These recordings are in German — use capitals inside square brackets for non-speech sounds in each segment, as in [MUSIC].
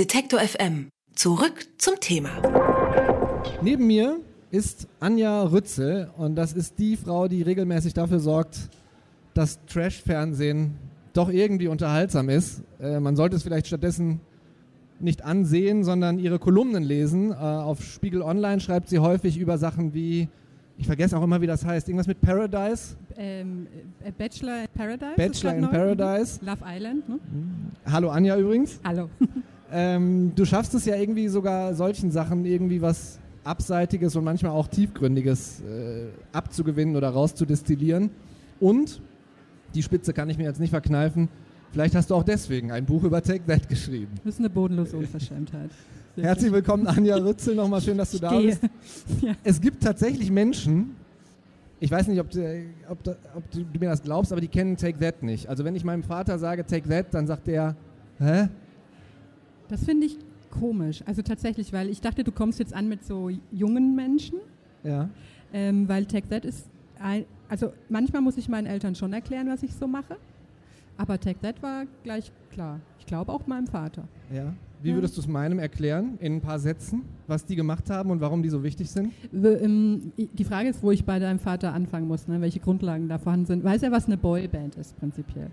Detektor FM. Zurück zum Thema. Neben mir ist Anja Rützel und das ist die Frau, die regelmäßig dafür sorgt, dass Trash-Fernsehen doch irgendwie unterhaltsam ist. Äh, man sollte es vielleicht stattdessen nicht ansehen, sondern ihre Kolumnen lesen. Äh, auf Spiegel Online schreibt sie häufig über Sachen wie, ich vergesse auch immer, wie das heißt, irgendwas mit Paradise. Ähm, äh, Bachelor in Paradise. Bachelor in Paradise. Love Island, ne? Hallo Anja übrigens. Hallo. [LAUGHS] Ähm, du schaffst es ja irgendwie sogar solchen Sachen irgendwie was Abseitiges und manchmal auch Tiefgründiges äh, abzugewinnen oder rauszudestillieren. Und, die Spitze kann ich mir jetzt nicht verkneifen, vielleicht hast du auch deswegen ein Buch über Take That geschrieben. Das ist eine bodenlose Unverschämtheit. [LAUGHS] Herzlich willkommen, Anja Rützel, nochmal schön, dass du Ich da gehe. bist. [LAUGHS] Ja. Es gibt tatsächlich Menschen, ich weiß nicht, ob, du- ob, du- ob du, du mir das glaubst, aber die kennen Take That nicht. Also wenn ich meinem Vater sage Take That, dann sagt der, hä? Das finde ich komisch. Also tatsächlich, weil ich dachte, du kommst jetzt an mit so jungen Menschen, Ja. ähm, weil Tech That ist, ein, also manchmal muss ich meinen Eltern schon erklären, was ich so mache. Aber Tech That war gleich klar. Ich glaube auch meinem Vater. Ja. Wie würdest du es meinem erklären, in ein paar Sätzen, was die gemacht haben und warum die so wichtig sind? Ähm, Die Frage ist, wo ich bei deinem Vater anfangen muss, ne? welche Grundlagen da vorhanden sind. Weiß er, was eine Boyband ist, prinzipiell?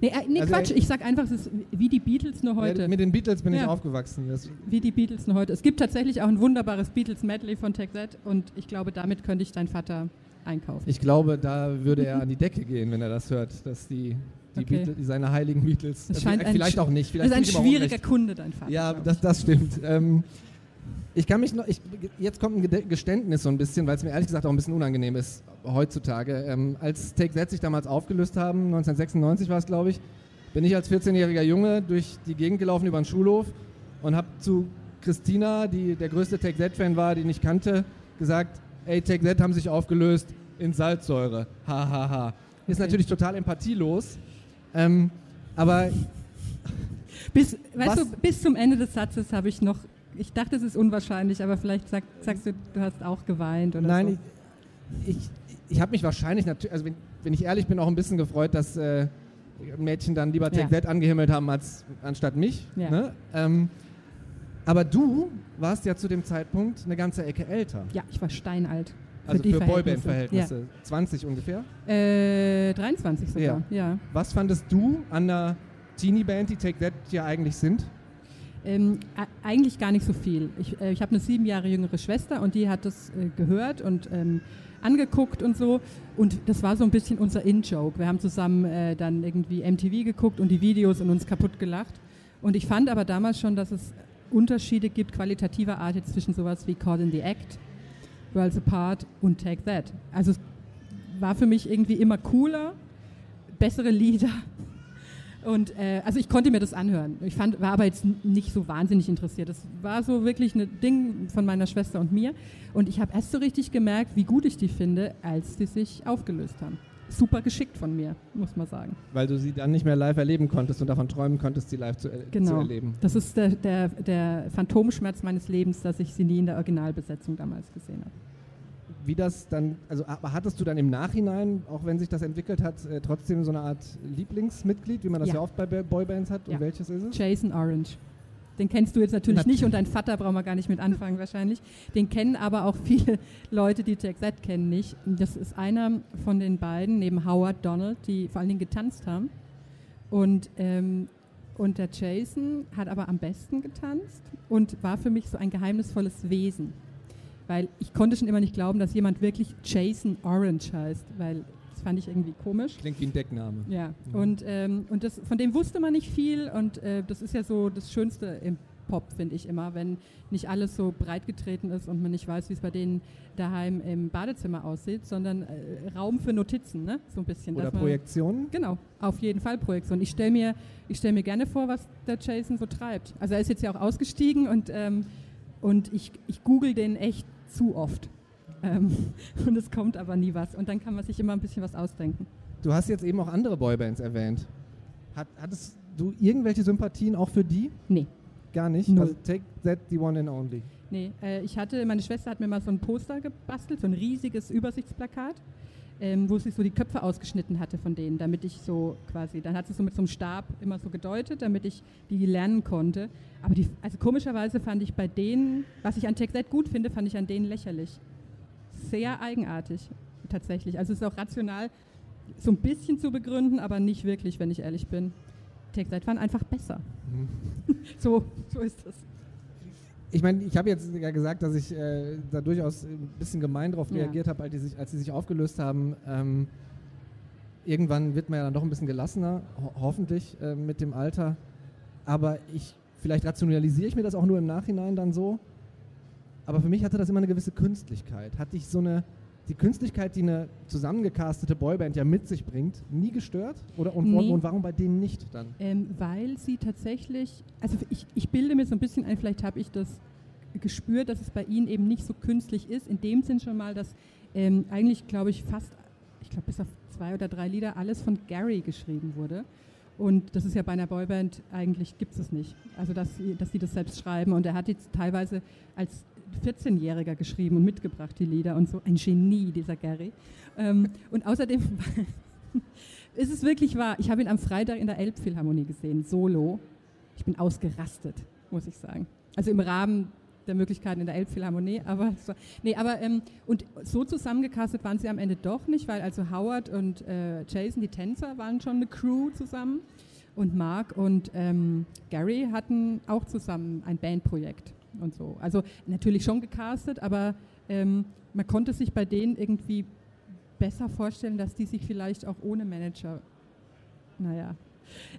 Nee, äh, nee Also Quatsch, ich sag einfach, es ist wie die Beatles nur heute. Ja, mit den Beatles bin ich Ja. aufgewachsen. Das, Wie die Beatles nur heute. Es gibt tatsächlich auch ein wunderbares Beatles-Medley von Tech That und ich glaube, damit könnte ich deinen Vater einkaufen. ich glaube, da würde er an die Decke gehen, wenn er das hört, dass die, die Okay. Beatles, seine heiligen Beatles. Das äh, scheint ein vielleicht auch nicht. Das Vielleicht ist ein ich schwieriger. Kunde, dein Vater. Ja, das, ich. das stimmt. Ähm, ich kann mich noch, ich, jetzt kommt ein Geständnis so ein bisschen, weil es mir ehrlich gesagt auch ein bisschen unangenehm ist heutzutage. Ähm, als Take That sich damals aufgelöst haben, 1996 war es glaube ich, bin ich als 14-jähriger Junge durch die Gegend gelaufen über den Schulhof und habe zu Christina, die der größte Take That-Fan war, den ich kannte, gesagt, ey, Take That haben sich aufgelöst in Salzsäure. Ha, ha, ha. Ist Okay. natürlich total empathielos. Ähm, aber Bis, weißt Was- du, bis zum Ende des Satzes habe ich noch, ich dachte, es ist unwahrscheinlich, aber vielleicht sag, sagst du, du hast auch geweint oder Nein, so. ich, ich, ich habe mich wahrscheinlich natürlich, also wenn, wenn ich ehrlich bin, auch ein bisschen gefreut, dass äh, Mädchen dann lieber Take Ja. That angehimmelt haben als anstatt mich. Ja. Ne? Ähm, aber du warst ja zu dem Zeitpunkt eine ganze Ecke älter. Ja, ich war steinalt. Also die für Verhältnisse. Boyband-Verhältnisse. 20 ungefähr. Ja. Äh, 23 sogar, ja. Was fandest du an der Teenie-Band, die Take That ja eigentlich sind? Ähm, eigentlich gar nicht so viel. Ich, äh, ich habe eine sieben Jahre jüngere Schwester und die hat das äh, gehört und ähm, angeguckt und so. Und das war so ein bisschen unser In-Joke. Wir haben zusammen äh, dann irgendwie MTV geguckt und die Videos und uns kaputt gelacht. Und ich fand aber damals schon, dass es Unterschiede gibt, qualitativer Art jetzt zwischen sowas wie Caught in the Act, Worlds Apart und Take That. Also es war für mich irgendwie immer cooler, bessere Lieder. Und äh, also ich konnte mir das anhören. Ich fand, war aber jetzt nicht so wahnsinnig interessiert. Das war so wirklich ein Ding von meiner Schwester und mir. Und ich habe erst so richtig gemerkt, wie gut ich die finde, als die sich aufgelöst haben. Super geschickt von mir, muss man sagen. Weil du sie dann nicht mehr live erleben konntest und davon träumen konntest, sie live zu, er- zu Genau. erleben. Das ist der, der, der Phantomschmerz meines Lebens, dass ich sie nie in der Originalbesetzung damals gesehen habe. Wie das dann, also hattest du dann im Nachhinein, auch wenn sich das entwickelt hat, äh, trotzdem so eine Art Lieblingsmitglied, wie man das ja, Ja. oft bei Ba- Boybands hat? Ja. Und welches ist es? Jason Orange. Den kennst du jetzt natürlich Nat- nicht und dein Vater brauchen wir gar nicht mit anfangen [LAUGHS] wahrscheinlich. Den kennen aber auch viele Leute, die Take That kennen nicht. Das ist einer von den beiden, neben Howard Donald, die vor allen Dingen getanzt haben. Und, ähm, und der Jason hat aber am besten getanzt und war für mich so ein geheimnisvolles Wesen. Weil ich konnte schon immer nicht glauben, dass jemand wirklich Jason Orange heißt, weil das fand ich irgendwie komisch. Klingt wie ein Deckname. Ja, Mhm. und, ähm, und das, von dem wusste man nicht viel und äh, das ist ja so das Schönste im Pop, finde ich immer, wenn nicht alles so breit getreten ist und man nicht weiß, wie es bei denen daheim im Badezimmer aussieht, sondern äh, Raum für Notizen, ne? so ein bisschen. Oder man- Projektionen? Genau, auf jeden Fall Projektion. Ich stelle mir, ich stell mir gerne vor, was der Jason so treibt. Also er ist jetzt ja auch ausgestiegen und, ähm, und ich, ich google den echt zu oft. Ähm, [LAUGHS] und es kommt aber nie was. Und dann kann man sich immer ein bisschen was ausdenken. Du hast jetzt eben auch andere Boybands erwähnt. Hat, hattest du irgendwelche Sympathien auch für die? Nee. Gar nicht? Null. Also take that the one and only. Nee, äh, ich hatte, meine Schwester hat mir mal so ein Poster gebastelt, so ein riesiges Übersichtsplakat ähm, wo sie so die Köpfe ausgeschnitten hatte von denen, damit ich so quasi, dann hat sie so mit so einem Stab immer so gedeutet, damit ich die lernen konnte. Aber die, also komischerweise fand ich bei denen, was ich an TechZ gut finde, fand ich an denen lächerlich. Sehr eigenartig, tatsächlich. Also es ist auch rational so ein bisschen zu begründen, aber nicht wirklich, wenn ich ehrlich bin. TechZ waren einfach besser. Mhm. [LAUGHS] so, so ist das ich meine, ich habe jetzt ja gesagt, dass ich äh, da durchaus ein bisschen gemein darauf ja. reagiert habe, als, als, sie sich aufgelöst haben. Ähm, irgendwann wird man ja dann doch ein bisschen gelassener, ho hoffentlich äh, mit dem Alter. Aber ich, vielleicht rationalisiere ich mir das auch nur im Nachhinein dann so. Aber für mich hatte das immer eine gewisse Künstlichkeit. Hatte ich so eine, die Künstlichkeit, die eine zusammengecastete Boyband ja mit sich bringt, nie gestört? Oder und, nee. und warum bei denen nicht dann? Ähm, weil sie tatsächlich, also ich, ich bilde mir so ein bisschen ein, vielleicht habe ich das gespürt, dass es bei ihnen eben nicht so künstlich ist. In dem Sinn schon mal, dass ähm, eigentlich, glaube ich, fast, ich glaube, bis auf zwei oder drei Lieder alles von Gary geschrieben wurde. Und das ist ja bei einer Boyband eigentlich gibt es nicht. Also dass sie, dass sie das selbst schreiben. Und er hat jetzt teilweise als 14-Jähriger geschrieben und mitgebracht, die Lieder und so. Ein Genie, dieser Gary. Ähm, und außerdem [LAUGHS] ist es wirklich wahr, ich habe ihn am Freitag in der Elbphilharmonie gesehen, solo. Ich bin ausgerastet, muss ich sagen. Also im Rahmen der Möglichkeiten in der Elbphilharmonie, aber so, nee, aber ähm, und so zusammengecastet waren sie am Ende doch nicht, weil also Howard und äh, Jason, die Tänzer, waren schon eine Crew zusammen und Mark und ähm, Gary hatten auch zusammen ein Bandprojekt und so. Also natürlich schon gecastet, aber ähm, man konnte sich bei denen irgendwie besser vorstellen, dass die sich vielleicht auch ohne Manager, naja.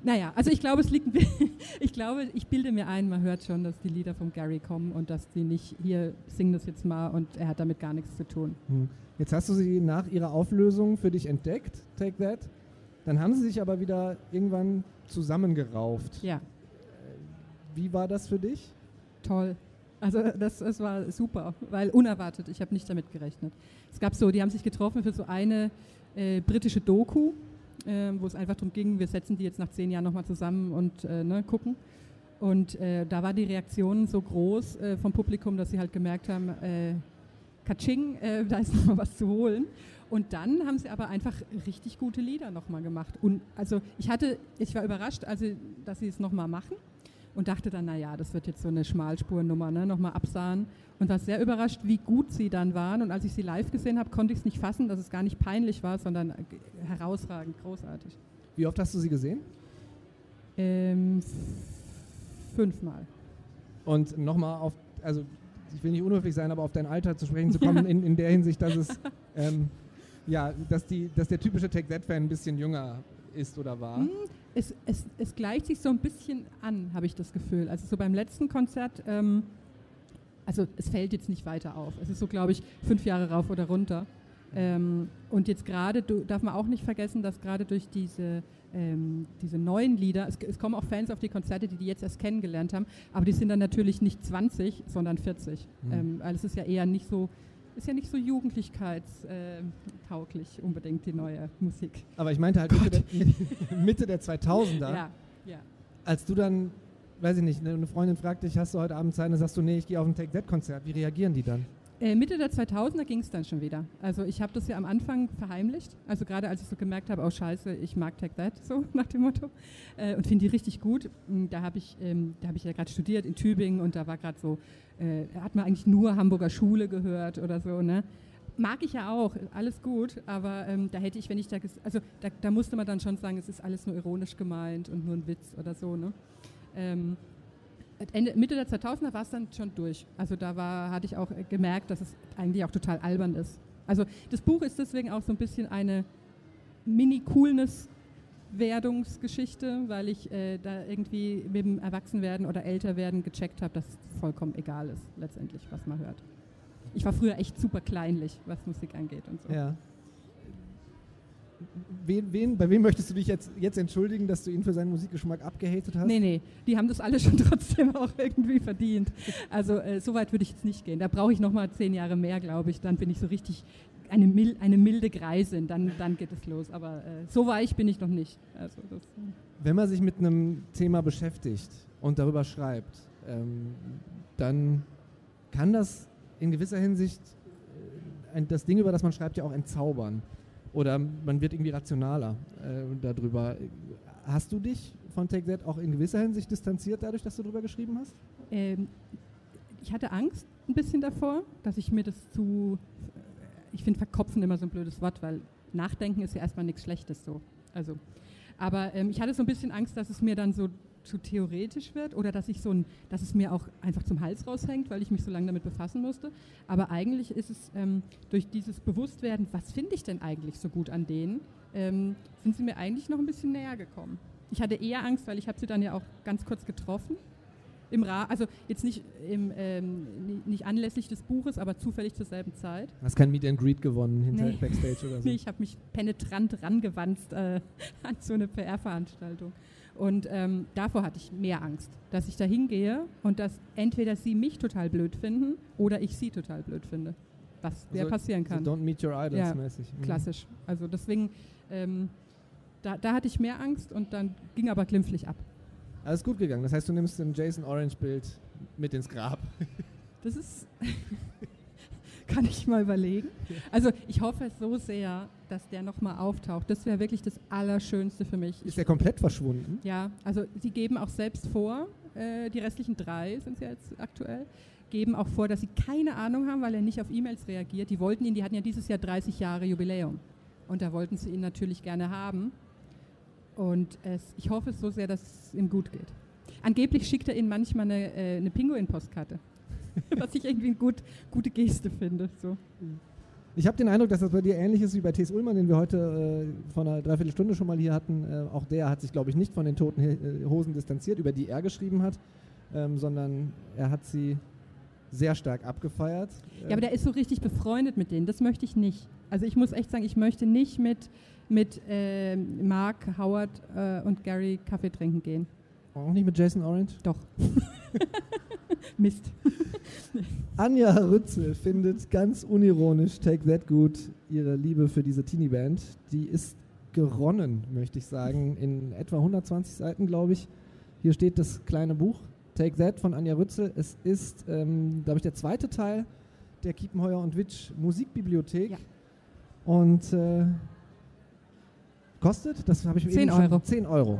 Naja, also ich glaube, es liegt, [LAUGHS] ich glaube, ich bilde mir ein, man hört schon, dass die Lieder von Gary kommen und dass die nicht hier singen das jetzt mal und er hat damit gar nichts zu tun. Hm. Jetzt hast du sie nach ihrer Auflösung für dich entdeckt, Take That. Dann haben sie sich aber wieder irgendwann zusammengerauft. Ja. Wie war das für dich? Toll. Also das, das war super, weil unerwartet, ich habe nicht damit gerechnet. Es gab so, die haben sich getroffen für so eine äh, britische Doku, äh, wo es einfach darum ging, wir setzen die jetzt nach zehn Jahren nochmal zusammen und äh, ne, gucken. Und äh, da war die Reaktion so groß äh, vom Publikum, dass sie halt gemerkt haben, äh, Katsching, [LAUGHS] da ist nochmal was zu holen. Und dann haben sie aber einfach richtig gute Lieder nochmal gemacht. Und also ich hatte, ich war überrascht, also, dass sie es nochmal machen und dachte dann, naja, das wird jetzt so eine Schmalspurnummer, ne, nochmal absahen. Und war sehr überrascht, wie gut sie dann waren. Und als ich sie live gesehen habe, konnte ich es nicht fassen, dass es gar nicht peinlich war, sondern herausragend, großartig. Wie oft hast du sie gesehen? Ähm, fünfmal. Und nochmal auf, also ich will nicht unhöflich sein, aber auf dein Alter zu sprechen zu [LAUGHS] kommen, in, in der Hinsicht, dass es, ähm, ja, dass, die, dass der typische Take-That-Fan ein bisschen jünger ist oder war? Hm, es, es, es, gleicht sich so ein bisschen an, habe ich das Gefühl. Also so beim letzten Konzert, ähm, also es fällt jetzt nicht weiter auf. Es ist so, glaube ich, fünf Jahre rauf oder runter. Ähm, und jetzt gerade, darf man auch nicht vergessen, dass gerade durch diese, ähm, diese neuen Lieder, es, es, kommen auch Fans auf die Konzerte, die die jetzt erst kennengelernt haben, aber die sind dann natürlich nicht 20, sondern 40. Mhm. Ähm, also es ist ja eher nicht so ist ja nicht so jugendlichkeitstauglich unbedingt die neue Musik. Aber ich meinte halt Mitte der, [LAUGHS] Mitte der, 2000er. Ja, ja. Als du dann, weiß ich nicht, eine Freundin fragt dich, hast du heute Abend Zeit? Dann sagst du, nee, ich gehe auf ein Take-That-Konzert. Wie reagieren die dann? Äh, Mitte der 2000er ging es dann schon wieder. Also ich habe das ja am Anfang verheimlicht. Also gerade als ich so gemerkt habe, oh scheiße, ich mag Take That, so [LAUGHS] nach dem Motto. Äh, und finde die richtig gut. Hm, da habe ich, ähm, hab ich ja gerade studiert in Tübingen und da war gerade so, äh, hat man eigentlich nur Hamburger Schule gehört oder so. Ne? Mag ich ja auch, alles gut, aber ähm, da hätte ich, wenn ich da, also da, da, musste man dann schon sagen, es ist alles nur ironisch gemeint und nur ein Witz oder so. Ne? Ähm, Ende, Mitte der 2000er war es dann schon durch. Also da war, hatte ich auch gemerkt, dass es eigentlich auch total albern ist. Also das Buch ist deswegen auch so ein bisschen eine Mini-Coolness-Werdungsgeschichte, weil ich äh, da irgendwie mit dem Erwachsenwerden oder Älterwerden gecheckt habe, dass es vollkommen egal ist, letztendlich, was man hört. Ich war früher echt super kleinlich, was Musik angeht und so. Ja wen, wen, bei wem möchtest du dich jetzt, jetzt entschuldigen, dass du ihn für seinen Musikgeschmack abgehatet hast? Nee, nee, die haben das alle schon [LAUGHS] trotzdem auch irgendwie verdient. Also äh, so weit würde ich jetzt nicht gehen. Da brauche ich nochmal zehn Jahre mehr, glaube ich. Dann bin ich so richtig eine, mil eine milde Greisin, dann, dann geht es los. Aber äh, so weich bin ich noch nicht. Also das, äh. Wenn man sich mit einem Thema beschäftigt und darüber schreibt, ähm, dann kann das in gewisser Hinsicht äh, das Ding, über das man schreibt, ja auch entzaubern. Oder man wird irgendwie rationaler äh, darüber. Hast du dich von That auch in gewisser Hinsicht distanziert dadurch, dass du darüber geschrieben hast? Ähm, ich hatte Angst ein bisschen davor, dass ich mir das zu, ich finde verkopfen immer so ein blödes Wort, weil Nachdenken ist ja erstmal nichts Schlechtes so. Also, aber ähm, ich hatte so ein bisschen Angst, dass es mir dann so zu theoretisch wird oder dass ich so ein, dass es mir auch einfach zum Hals raushängt, weil ich mich so lange damit befassen musste. Aber eigentlich ist es ähm, durch dieses Bewusstwerden, was finde ich denn eigentlich so gut an denen, ähm, sind sie mir eigentlich noch ein bisschen näher gekommen. Ich hatte eher Angst, weil ich habe sie dann ja auch ganz kurz getroffen. Im Ra also jetzt nicht, im, ähm, nicht anlässlich des Buches, aber zufällig zur selben Zeit. Hast kein Meet and Greet gewonnen hinter nee. Backstage oder so? [LAUGHS] nee, ich habe mich penetrant rangewanzt äh, [LAUGHS] an so eine PR-Veranstaltung. Und ähm, davor hatte ich mehr Angst, dass ich da hingehe und dass entweder sie mich total blöd finden oder ich sie total blöd finde. Was also, passieren kann. So don't meet your idols ja, mäßig. Mhm. Klassisch. Also deswegen, ähm, da, da hatte ich mehr Angst und dann ging aber glimpflich ab. Alles gut gegangen. Das heißt, du nimmst ein Jason Orange Bild mit ins Grab. [LAUGHS] Das ist. [LAUGHS] kann ich mal überlegen. Also ich hoffe so sehr, dass der nochmal auftaucht. Das wäre wirklich das Allerschönste für mich. Ist der komplett verschwunden? Ja, also sie geben auch selbst vor, äh, die restlichen drei sind ja jetzt aktuell, geben auch vor, dass sie keine Ahnung haben, weil er nicht auf E-Mails reagiert. Die wollten ihn, die hatten ja dieses Jahr 30 Jahre Jubiläum. Und da wollten sie ihn natürlich gerne haben. Und es, ich hoffe so sehr, dass es ihm gut geht. Angeblich schickt er ihnen manchmal eine, äh, eine Pinguin-Postkarte. [LAUGHS] was ich irgendwie eine gut, gute Geste finde. So. Ich habe den Eindruck, dass das bei dir ähnlich ist wie bei T.S. Ullmann, den wir heute äh, vor einer Dreiviertelstunde schon mal hier hatten. Äh, auch der hat sich, glaube ich, nicht von den toten äh, Hosen distanziert, über die er geschrieben hat, ähm, sondern er hat sie sehr stark abgefeiert. Ja, aber der ist so richtig befreundet mit denen. Das möchte ich nicht. Also ich muss echt sagen, ich möchte nicht mit, mit äh, Mark, Howard äh, und Gary Kaffee trinken gehen. Auch nicht mit Jason Orange? Doch. [LAUGHS] [LAUGHS] Mist. [LAUGHS] Anja Rützel findet ganz unironisch Take That Good ihre Liebe für diese Teenie-Band. Die ist geronnen, möchte ich sagen, in etwa 120 Seiten, glaube ich. Hier steht das kleine Buch Take That von Anja Rützel. Es ist, ähm, glaube ich, der zweite Teil der Kiepenheuer und Witsch Musikbibliothek. Ja. Und äh, kostet, das habe ich mir 10 eben Euro. 10 Euro.